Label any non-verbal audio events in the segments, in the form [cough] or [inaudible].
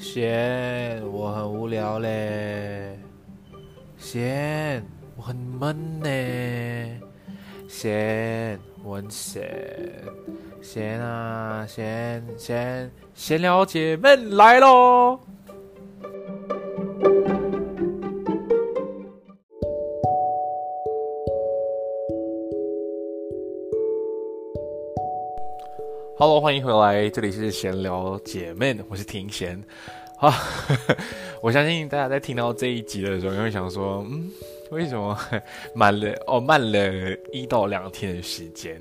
贤，我很无聊嘞。贤，我很闷呢。贤，我很闲。贤啊，贤贤，闲聊姐妹来喽欢迎回来，这里是闲聊姐妹，我是庭贤。啊，[laughs] 我相信大家在听到这一集的时候，会想说，嗯，[laughs] 为什么 [laughs] 慢了哦，慢了一到两天的时间？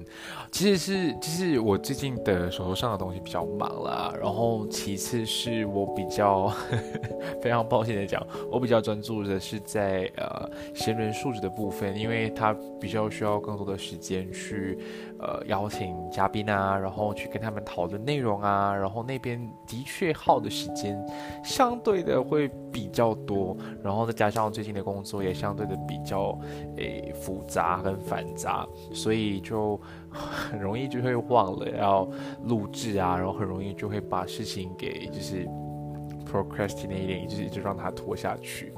其实是，就是我最近的手头上的东西比较忙啦，然后其次是我比较 [laughs] 非常抱歉的讲，我比较专注的是在呃闲人素质的部分，因为他比较需要更多的时间去呃邀请嘉宾啊，然后去跟他们讨论内容啊，然后那边的确耗的时间相对的会比较多，然后再加上最近的工作也相对的比较诶复杂跟繁杂，所以就。很容易就会忘了要录制啊，然后很容易就会把事情给就是 procrastinating，就是一直让它拖下去。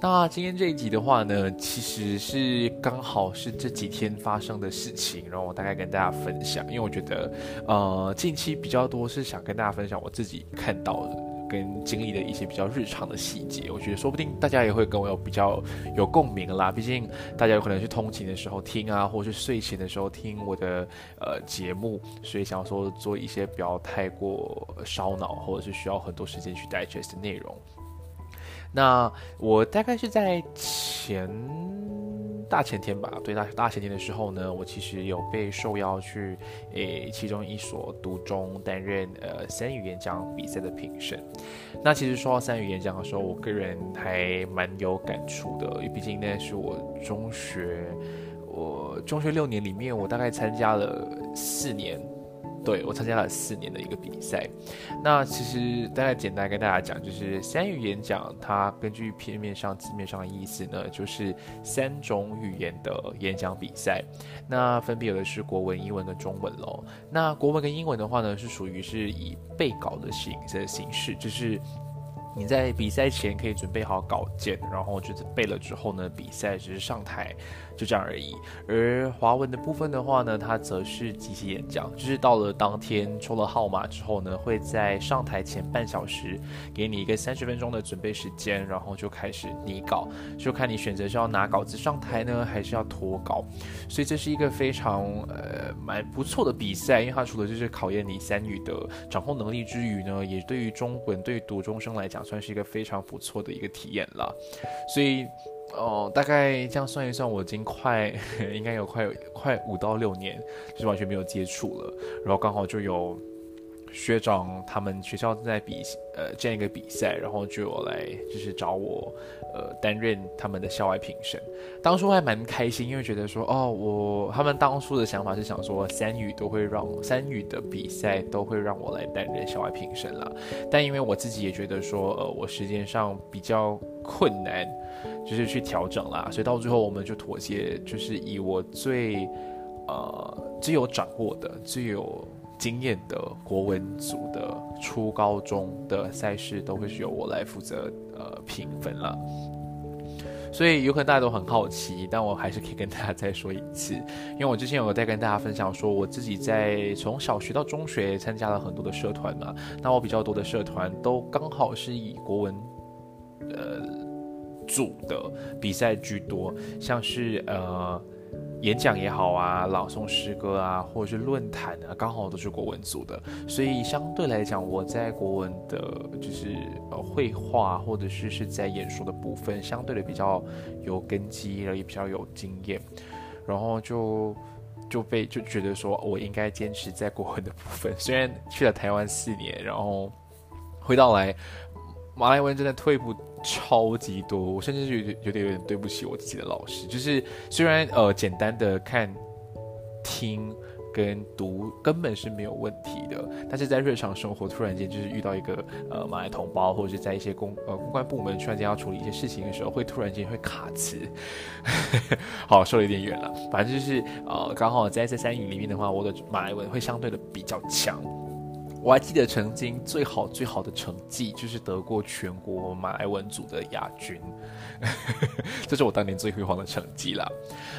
那今天这一集的话呢，其实是刚好是这几天发生的事情，然后我大概跟大家分享，因为我觉得呃近期比较多是想跟大家分享我自己看到的。跟经历的一些比较日常的细节，我觉得说不定大家也会跟我有比较有共鸣啦。毕竟大家有可能是通勤的时候听啊，或是睡前的时候听我的呃节目，所以想说做一些不要太过烧脑，或者是需要很多时间去 digest 的内容。那我大概是在前。大前天吧，对大大前天的时候呢，我其实有被受邀去诶其中一所读中担任呃三语演讲比赛的评审。那其实说到三语演讲的时候，我个人还蛮有感触的，因为毕竟那是我中学我中学六年里面，我大概参加了四年。对我参加了四年的一个比赛，那其实大概简单跟大家讲，就是三语演讲，它根据片面上字面上的意思呢，就是三种语言的演讲比赛。那分别有的是国文、英文跟中文喽。那国文跟英文的话呢，是属于是以背稿的形的形式，就是你在比赛前可以准备好稿件，然后就是背了之后呢，比赛只是上台。就这样而已。而华文的部分的话呢，它则是即席演讲，就是到了当天抽了号码之后呢，会在上台前半小时给你一个三十分钟的准备时间，然后就开始拟稿，就看你选择是要拿稿子上台呢，还是要脱稿。所以这是一个非常呃蛮不错的比赛，因为它除了就是考验你三语的掌控能力之余呢，也对于中文对于读中生来讲算是一个非常不错的一个体验了。所以。哦，大概这样算一算，我已经快 [laughs] 应该有快快五到六年，就是完全没有接触了。然后刚好就有学长他们学校正在比呃这样一个比赛，然后就有来就是找我呃担任他们的校外评审。当初还蛮开心，因为觉得说哦，我他们当初的想法是想说三语都会让三语的比赛都会让我来担任校外评审啦。但因为我自己也觉得说呃我时间上比较困难，就是去调整啦，所以到最后我们就妥协，就是以我最呃最有掌握的最有。经验的国文组的初高中的赛事都会是由我来负责呃评分了，所以有可能大家都很好奇，但我还是可以跟大家再说一次，因为我之前有在跟大家分享说，我自己在从小学到中学参加了很多的社团嘛，那我比较多的社团都刚好是以国文呃组的比赛居多，像是呃。演讲也好啊，朗诵诗歌啊，或者是论坛啊，刚好都是国文组的，所以相对来讲，我在国文的，就是呃绘画或者是是在演说的部分，相对的比较有根基，然后也比较有经验，然后就就被就觉得说我应该坚持在国文的部分。虽然去了台湾四年，然后回到来马来文真的退步。超级多，我甚至是有点有点有点对不起我自己的老师。就是虽然呃简单的看、听跟读根本是没有问题的，但是在日常生活突然间就是遇到一个呃马来同胞，或者是在一些公呃公关部门突然间要处理一些事情的时候，会突然间会卡词。好，说的有点远了，反正就是呃刚好在这三语里面的话，我的马来文会相对的比较强。我还记得曾经最好最好的成绩就是得过全国马来文组的亚军，[laughs] 这是我当年最辉煌的成绩啦。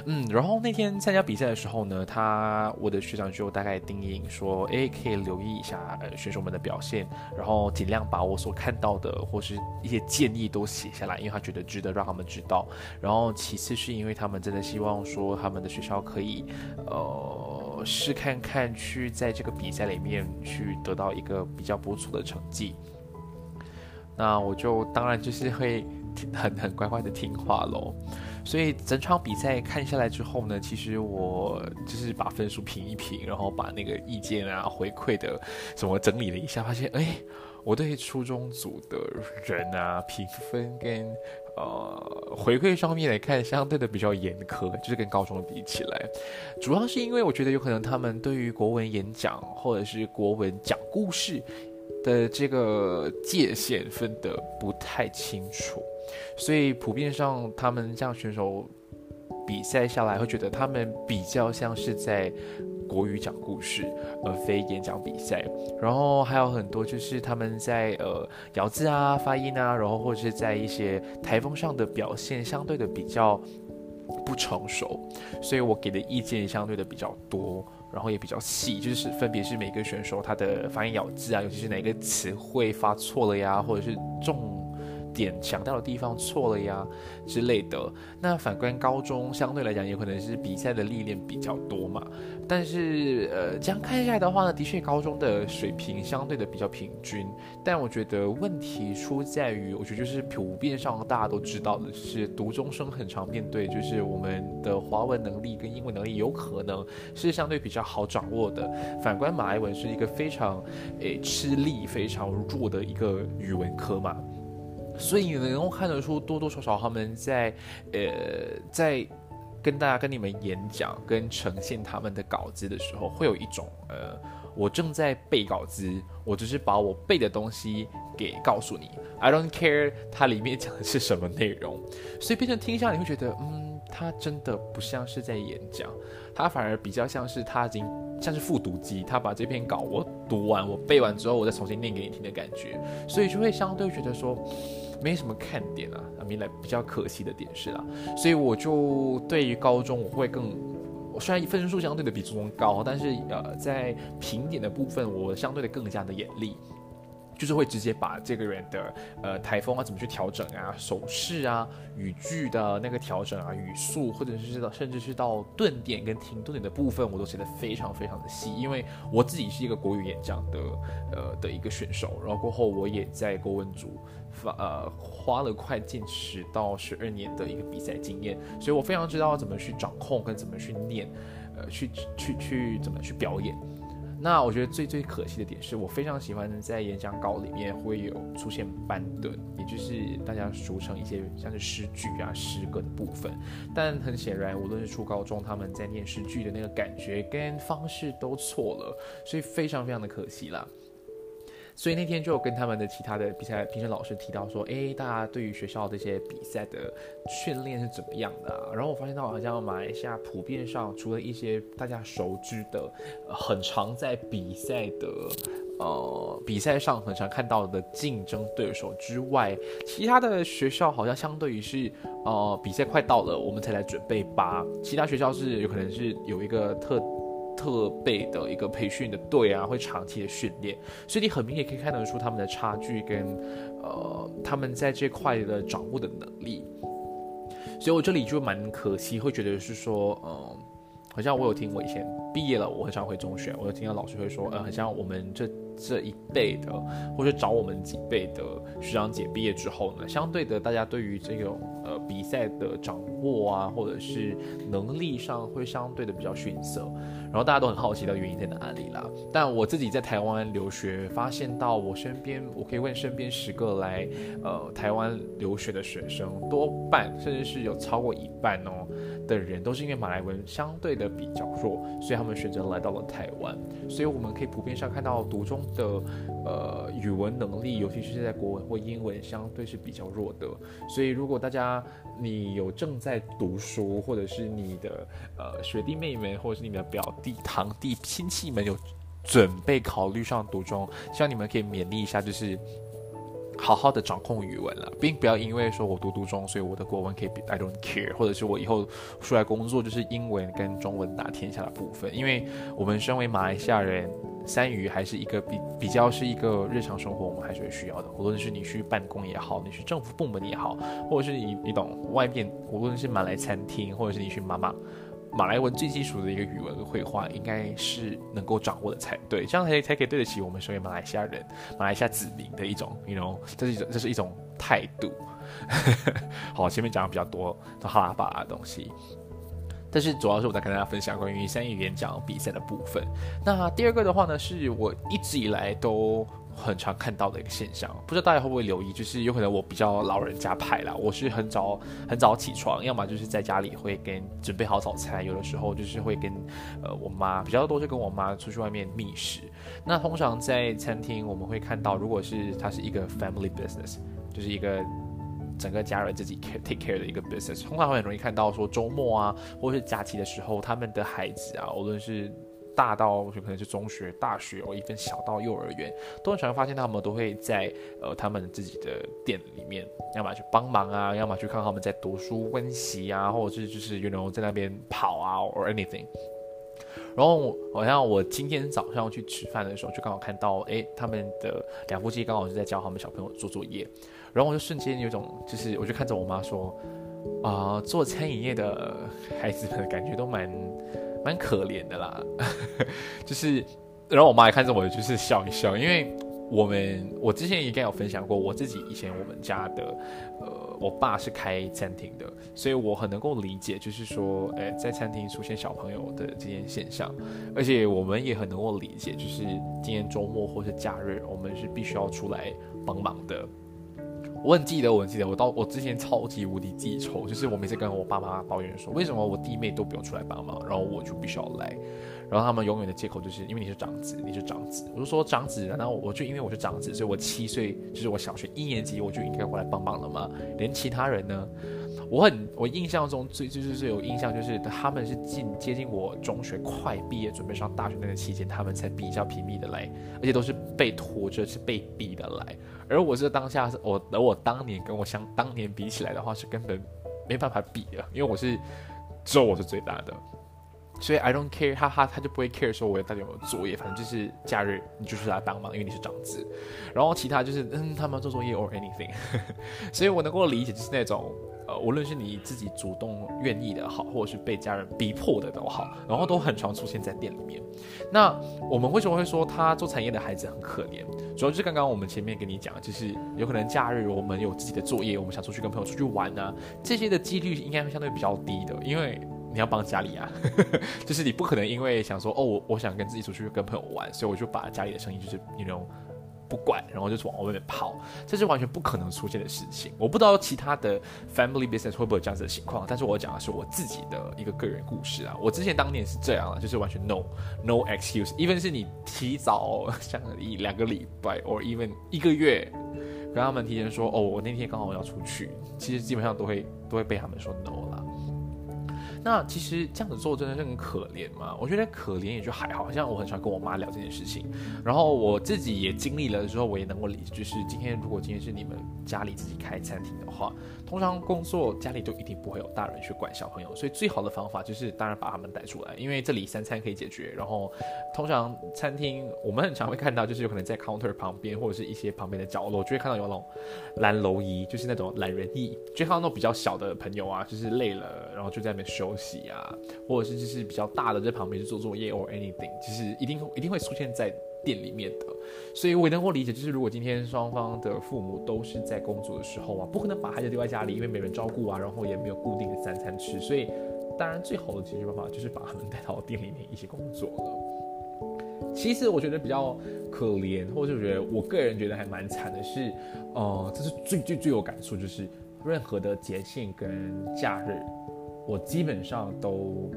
嗯，然后那天参加比赛的时候呢，他我的学长就大概叮咛说，诶，可以留意一下呃选手们的表现，然后尽量把我所看到的或是一些建议都写下来，因为他觉得值得让他们知道。然后其次是因为他们真的希望说他们的学校可以，呃。试看看去在这个比赛里面去得到一个比较不错的成绩，那我就当然就是会很很乖乖的听话喽。所以整场比赛看下来之后呢，其实我就是把分数评一评，然后把那个意见啊回馈的什么整理了一下，发现哎，我对初中组的人啊评分跟。呃，回馈上面来看，相对的比较严苛，就是跟高中比起来，主要是因为我觉得有可能他们对于国文演讲或者是国文讲故事的这个界限分得不太清楚，所以普遍上他们这样选手比赛下来，会觉得他们比较像是在。国语讲故事，而非演讲比赛。然后还有很多就是他们在呃咬字啊、发音啊，然后或者是在一些台风上的表现，相对的比较不成熟，所以我给的意见相对的比较多，然后也比较细，就是分别是每个选手他的发音咬字啊，尤其是哪个词汇发错了呀，或者是重。点强调的地方错了呀之类的。那反观高中，相对来讲，有可能是比赛的历练比较多嘛。但是，呃，这样看下来的话呢，的确高中的水平相对的比较平均。但我觉得问题出在于，我觉得就是普遍上大家都知道的是，读中生很常面对，就是我们的华文能力跟英文能力有可能是相对比较好掌握的。反观马来文是一个非常诶吃力、非常弱的一个语文科嘛。所以你能够看得出，多多少少他们在，呃，在跟大家跟你们演讲、跟呈现他们的稿子的时候，会有一种，呃，我正在背稿子，我只是把我背的东西给告诉你，I don't care 它里面讲的是什么内容，所以变成听下你会觉得，嗯，他真的不像是在演讲，他反而比较像是他已经像是复读机，他把这篇稿我读完，我背完之后，我再重新念给你听的感觉，所以就会相对觉得说。没什么看点啊，啊，明来比较可惜的点是啊，所以我就对于高中我会更，我虽然分数相对的比初中高，但是呃，在评点的部分我相对的更加的严厉。就是会直接把这个人的呃台风啊怎么去调整啊手势啊语句的那个调整啊语速或者是到甚至是到顿点跟停顿点的部分我都写的非常非常的细，因为我自己是一个国语演讲的呃的一个选手，然后过后我也在国文组发呃花了快近十到十二年的一个比赛经验，所以我非常知道怎么去掌控跟怎么去念，呃去去去怎么去表演。那我觉得最最可惜的点是我非常喜欢在演讲稿里面会有出现班顿，也就是大家俗称一些像是诗句啊、诗歌的部分。但很显然，无论是初高中他们在念诗句的那个感觉跟方式都错了，所以非常非常的可惜啦。所以那天就跟他们的其他的比赛评审老师提到说，诶，大家对于学校这些比赛的训练是怎么样的？然后我发现到好像马来西亚普遍上，除了一些大家熟知的，很常在比赛的，呃，比赛上很常看到的竞争对手之外，其他的学校好像相对于是，呃，比赛快到了，我们才来准备吧。其他学校是有可能是有一个特。特备的一个培训的队啊，会长期的训练，所以你很明显可以看得出他们的差距跟呃他们在这块的掌握的能力，所以我这里就蛮可惜，会觉得是说，嗯，好像我有听我以前毕业了，我很少回中学，我有听到老师会说，呃，好像我们这。这一辈的，或者找我们几辈的学长姐毕业之后呢，相对的，大家对于这种呃比赛的掌握啊，或者是能力上会相对的比较逊色，然后大家都很好奇的原因在哪里啦。但我自己在台湾留学，发现到我身边，我可以问身边十个来呃台湾留学的学生，多半甚至是有超过一半哦。的人都是因为马来文相对的比较弱，所以他们选择来到了台湾。所以我们可以普遍上看到读中的呃语文能力，尤其是在国文或英文相对是比较弱的。所以如果大家你有正在读书，或者是你的呃学弟妹们，或者是你们的表弟堂弟亲戚们有准备考虑上读中，希望你们可以勉励一下，就是。好好的掌控语文了，并不要因为说我读读中，所以我的国文可以 I don't care，或者是我以后出来工作就是英文跟中文打天下的部分。因为我们身为马来西亚人，三语还是一个比比较是一个日常生活我们还是会需要的。无论是你去办公也好，你去政府部门也好，或者是你你懂外面，无论是马来餐厅，或者是你去妈妈。马来文最基础的一个语文绘画，应该是能够掌握的才对，这样才才可以对得起我们身为马来西亚人、马来西亚子民的一种，you know，这是一种这是一种态度。[laughs] 好，前面讲的比较多都哈拉巴的东西，但是主要是我在跟大家分享关于三语演讲比赛的部分。那第二个的话呢，是我一直以来都。很常看到的一个现象，不知道大家会不会留意，就是有可能我比较老人家派啦，我是很早很早起床，要么就是在家里会跟准备好早餐，有的时候就是会跟呃我妈比较多是跟我妈出去外面觅食。那通常在餐厅我们会看到，如果是它是一个 family business，就是一个整个家人自己 care take care 的一个 business，通常会很容易看到说周末啊，或者是假期的时候，他们的孩子啊，无论是大到就可能是中学、大学，或一份小到幼儿园，都很常发现他们都会在呃他们自己的店里面，要么去帮忙啊，要么去看他们在读书温习啊，或者是就是有人在那边跑啊，or anything。然后好像我今天早上去吃饭的时候，就刚好看到，哎，他们的两夫妻刚好是在教他们小朋友做作业，然后我就瞬间有种就是，我就看着我妈说，啊，做餐饮业的孩子们感觉都蛮。蛮可怜的啦，[laughs] 就是，然后我妈也看着我，就是笑一笑，因为我们我之前应该有分享过，我自己以前我们家的，呃，我爸是开餐厅的，所以我很能够理解，就是说，诶，在餐厅出现小朋友的这件现象，而且我们也很能够理解，就是今天周末或是假日，我们是必须要出来帮忙的。我很记得，我很记得，我到我之前超级无敌记仇，就是我每次跟我爸妈抱怨说，为什么我弟妹都不用出来帮忙，然后我就必须要来，然后他们永远的借口就是因为你是长子，你是长子。我就说长子，然后我就因为我是长子，所以我七岁就是我小学一年级我就应该过来帮忙了吗？连其他人呢？我很我印象中最就是最有印象就是他们是近接近我中学快毕业准备上大学那个期间，他们才比较频密的来，而且都是被拖着是被逼的来。而我是当下是我，而我当年跟我相当年比起来的话，是根本没办法比的，因为我是只有我是最大的，所以 I don't care，哈哈，他就不会 care 说我到底有没有作业，反正就是假日你就是来帮忙，因为你是长子，然后其他就是嗯他们做作业 or anything，[laughs] 所以我能够理解就是那种。呃，无论是你自己主动愿意的好，或者是被家人逼迫的都好，然后都很常出现在店里面。那我们为什么会说他做产业的孩子很可怜？主要就是刚刚我们前面跟你讲，就是有可能假日我们有自己的作业，我们想出去跟朋友出去玩呢，这些的几率应该会相对比较低的，因为。你要帮家里啊，[laughs] 就是你不可能因为想说哦，我我想跟自己出去跟朋友玩，所以我就把家里的生意就是那种。不管，然后就往外面跑，这是完全不可能出现的事情。我不知道其他的 family business 会不会有这样子的情况，但是我讲的是我自己的一个个人故事啊。我之前当年是这样啊，就是完全 no no excuse，even 是你提早像一两个礼拜，or even 一个月，跟他们提前说哦，我那天刚好要出去，其实基本上都会都会被他们说 no 了。那其实这样子做真的是很可怜吗？我觉得可怜也就还好，像我很喜欢跟我妈聊这件事情，然后我自己也经历了之后，我也能够理，就是今天如果今天是你们家里自己开餐厅的话，通常工作家里都一定不会有大人去管小朋友，所以最好的方法就是当然把他们带出来，因为这里三餐可以解决。然后通常餐厅我们很常会看到，就是有可能在 counter 旁边或者是一些旁边的角落，就会看到有那种懒楼椅，就是那种懒人椅，就看到那种比较小的朋友啊，就是累了，然后就在那边休。息啊，或者是就是比较大的在旁边去做作业 or anything，就是一定一定会出现在店里面的，所以我也能够理解，就是如果今天双方的父母都是在工作的时候啊，不可能把孩子丢在家里，因为没人照顾啊，然后也没有固定的三餐吃，所以当然最好的解决办法就是把他们带到店里面一起工作了。其实我觉得比较可怜，或者我觉得我个人觉得还蛮惨的是，呃，这是最最最有感触，就是任何的节庆跟假日。我基本上都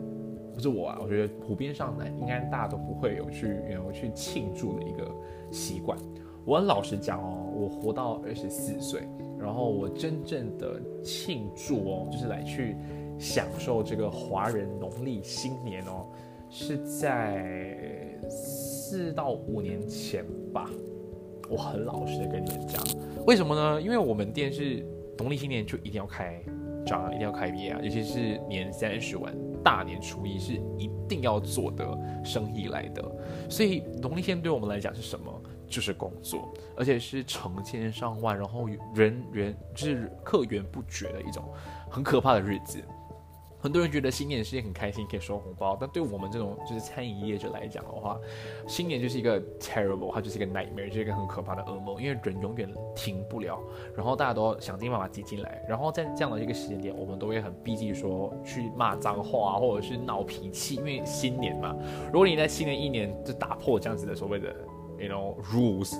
不是我啊，我觉得普遍上呢，应该大家都不会有去有去庆祝的一个习惯。我很老实讲哦，我活到二十四岁，然后我真正的庆祝哦，就是来去享受这个华人农历新年哦，是在四到五年前吧。我很老实的跟你们讲，为什么呢？因为我们店是农历新年就一定要开。张一定要开业啊，尤其是年三十晚、大年初一是一定要做的生意来的。所以农历天对我们来讲是什么？就是工作，而且是成千上万，然后人员就是客源不绝的一种很可怕的日子。很多人觉得新年是一件很开心，可以收红包，但对我们这种就是餐饮业者来讲的话，新年就是一个 terrible，它就是一个 nightmare，就是一个很可怕的噩梦，因为人永远停不了，然后大家都想尽办法挤进来，然后在这样的一个时间点，我们都会很避忌说去骂脏话或者是闹脾气，因为新年嘛，如果你在新的一年就打破这样子的所谓的 you know rules，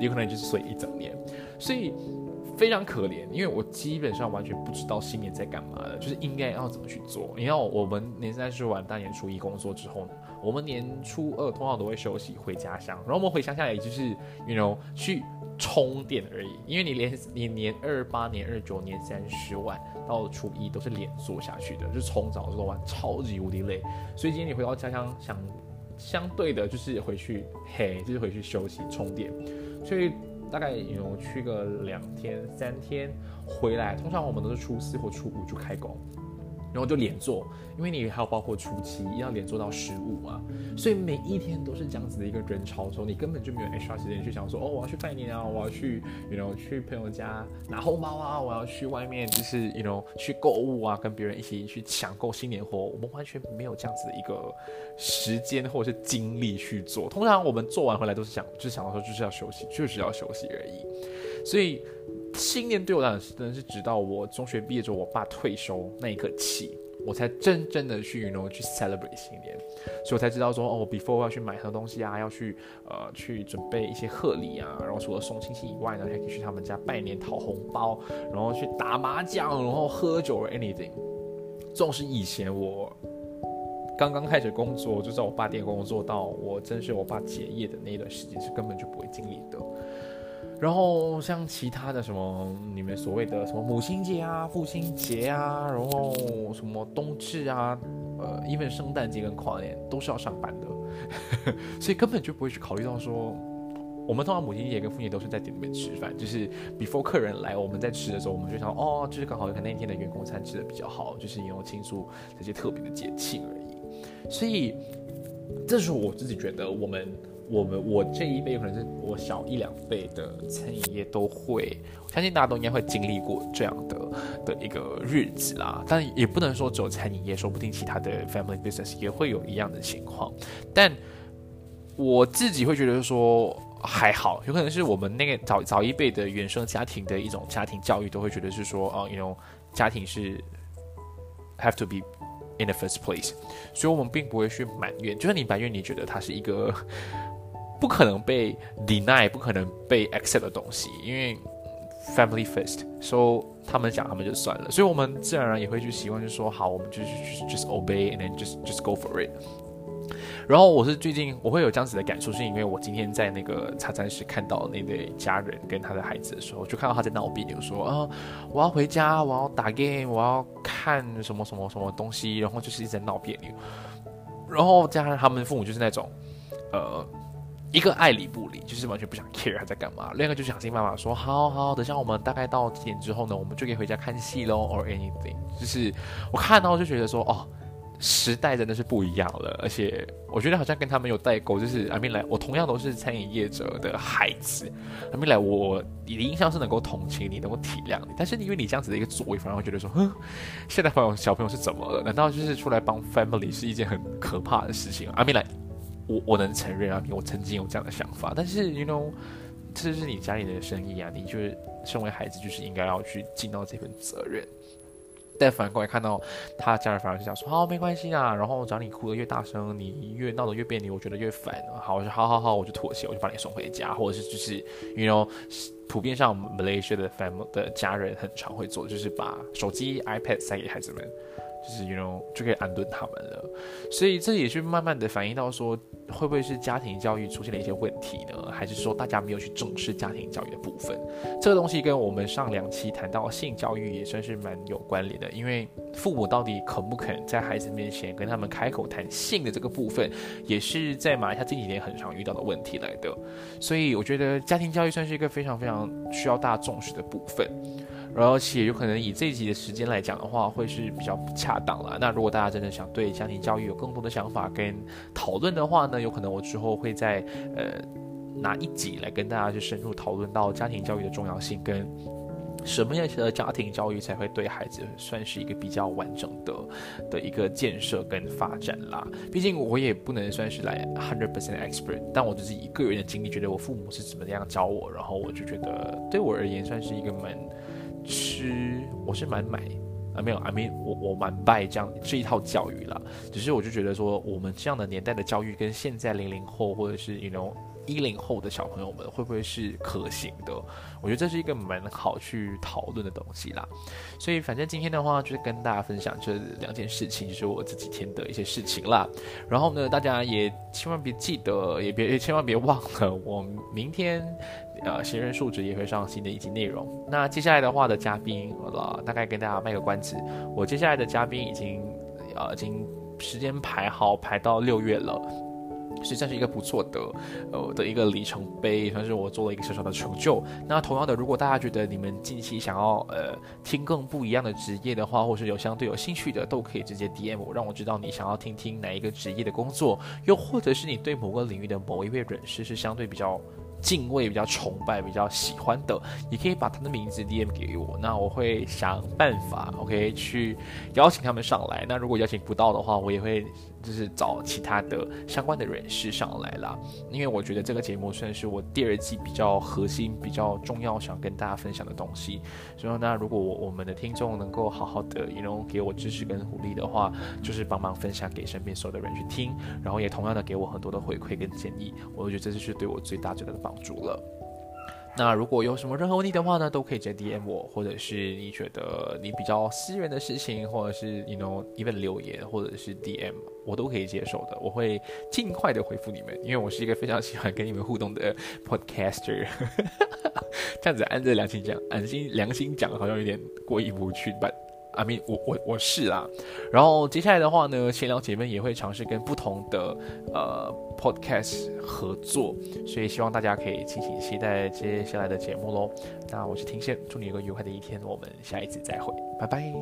有可能就是睡一整年，所以。非常可怜，因为我基本上完全不知道新年在干嘛的，就是应该要怎么去做。你看，我们年三十晚、大年初一工作之后呢，我们年初二通常都会休息回家乡，然后我们回乡下也就是，you know，去充电而已。因为你连你年二八、年二九、年三十晚到初一都是连做下去的，就是从早做到晚，超级无敌累。所以今天你回到家乡，想相对的就是回去，嘿，就是回去休息充电，所以。大概有去个两天三天，回来通常我们都是初四或初五就开工。然后就连做，因为你还有包括初期要连做到十五嘛，所以每一天都是这样子的一个人潮中，你根本就没有 extra 时间去想说，哦，我要去拜年啊，我要去，you know，去朋友家拿红包啊，我要去外面就是，you know，去购物啊，跟别人一起去抢购新年货，我们完全没有这样子的一个时间或者是精力去做。通常我们做完回来都是想，就想到说就是要休息，就是要休息而已。所以。新年对我来讲是，真的是直到我中学毕业之后，我爸退休那一刻起，我才真正的去，然后去 celebrate 新年，所以我才知道说，哦，before 要去买很多东西啊，要去呃去准备一些贺礼啊，然后除了送亲戚以外呢，还可以去他们家拜年讨红包，然后去打麻将，然后喝酒 anything。这种是以前我刚刚开始工作，就在我爸店工作到我真是我爸结业的那一段时间，是根本就不会经历的。然后像其他的什么，你们所谓的什么母亲节啊、父亲节啊，然后什么冬至啊，呃，因为圣诞节跟跨年都是要上班的，[laughs] 所以根本就不会去考虑到说，我们通常母亲节跟父亲节都是在店里面吃饭，就是 before 客人来，我们在吃的时候，我们就想哦，就是刚好可能那天的员工餐吃的比较好，就是因为庆祝这些特别的节庆而已。所以，这是我自己觉得我们。我们我这一辈可能是我小一两辈的餐饮业都会，我相信大家都应该会经历过这样的的一个日子啦。但也不能说只有餐饮业，说不定其他的 family business 也会有一样的情况。但我自己会觉得说还好，有可能是我们那个早早一辈的原生家庭的一种家庭教育，都会觉得是说，哦，you know，家庭是 have to be in the first place，所以我们并不会去埋怨，就算你埋怨，你觉得它是一个不可能被 deny、不可能被 accept 的东西，因为 family first，so 他们讲他们就算了，所以我们自然而然也会去习惯，就说好，我们就是 just obey and then just just go for it。然后我是最近我会有这样子的感受，是因为我今天在那个茶餐室看到那对家人跟他的孩子的时候，就看到他在闹别扭，说啊，我要回家，我要打 game，我要看什么什么什么东西，然后就是一直在闹别扭。然后加上他们父母就是那种，呃，一个爱理不理，就是完全不想 care 他在干嘛；另一个就想尽办法说，好好，等下我们大概到几点之后呢，我们就可以回家看戏喽，or anything。就是我看到就觉得说，哦。时代真的是不一样了，而且我觉得好像跟他们有代沟。就是阿明来，我同样都是餐饮业者的孩子，阿明来，我你的印象是能够同情你，能够体谅你，但是因为你这样子的一个作为，反而会觉得说，哼，现在朋友小朋友是怎么了？难道就是出来帮 family 是一件很可怕的事情？阿明来，我我能承认啊，我曾经有这样的想法，但是 you know，这是你家里的生意啊，你就是身为孩子，就是应该要去尽到这份责任。但反过来看到他家人反而是讲说好没关系啊，然后只要你哭得越大声，你越闹得越别扭，我觉得越烦。好，我说好好好，我就妥协，我就把你送回家，或者是就是，you know，普遍上 Malaysia 的 family 的家人很常会做，就是把手机 iPad 塞给孩子们。就是 you know 就可以安顿他们了，所以这也是慢慢的反映到说，会不会是家庭教育出现了一些问题呢？还是说大家没有去重视家庭教育的部分？这个东西跟我们上两期谈到性教育也算是蛮有关联的，因为父母到底肯不肯在孩子面前跟他们开口谈性的这个部分，也是在马来西亚这几年很常遇到的问题来的。所以我觉得家庭教育算是一个非常非常需要大家重视的部分。而且有可能以这一集的时间来讲的话，会是比较不恰当了。那如果大家真的想对家庭教育有更多的想法跟讨论的话呢，有可能我之后会在呃拿一集来跟大家去深入讨论到家庭教育的重要性跟什么样的家庭教育才会对孩子算是一个比较完整的的一个建设跟发展啦。毕竟我也不能算是来 hundred percent expert，但我只是以个人的经历，觉得我父母是怎么样教我，然后我就觉得对我而言算是一个蛮。吃我是蛮买啊，没有啊，没我我蛮拜这样这一套教育啦。只是我就觉得说，我们这样的年代的教育跟现在零零后或者是 you know 一零后的小朋友们会不会是可行的？我觉得这是一个蛮好去讨论的东西啦。所以反正今天的话就是跟大家分享这两件事情，就是我这几天的一些事情啦。然后呢，大家也千万别记得，也别也千万别忘了，我明天。呃，新人数值也会上新的一集内容。那接下来的话的嘉宾，呃，大概跟大家卖个关子。我接下来的嘉宾已经，呃，已经时间排好，排到六月了，实际上是一个不错的，呃，的一个里程碑，算是我做了一个小小的成就。那同样的，如果大家觉得你们近期想要呃听更不一样的职业的话，或是有相对有兴趣的，都可以直接 DM 我，让我知道你想要听听哪一个职业的工作，又或者是你对某个领域的某一位人士是相对比较。敬畏比较崇拜、比较喜欢的，你可以把他的名字 DM 给我，那我会想办法，OK，去邀请他们上来。那如果邀请不到的话，我也会。就是找其他的相关的人士上来啦，因为我觉得这个节目算是我第二季比较核心、比较重要想跟大家分享的东西。所以那如果我我们的听众能够好好的也能给我支持跟鼓励的话，就是帮忙分享给身边所有的人去听，然后也同样的给我很多的回馈跟建议，我觉得这就是对我最大最大的帮助了。那如果有什么任何问题的话呢，都可以直接 DM 我，或者是你觉得你比较私人的事情，或者是 you know even 留言，或者是 DM，我都可以接受的，我会尽快的回复你们，因为我是一个非常喜欢跟你们互动的 [laughs] podcaster。[laughs] 这样子按着良心讲，安心良心讲，好像有点过意不去吧。I mean，我我我是啦，然后接下来的话呢，闲聊姐妹也会尝试跟不同的呃 podcast 合作，所以希望大家可以敬请期待接下来的节目喽。那我是庭宪，祝你有个愉快的一天，我们下一次再会，拜拜。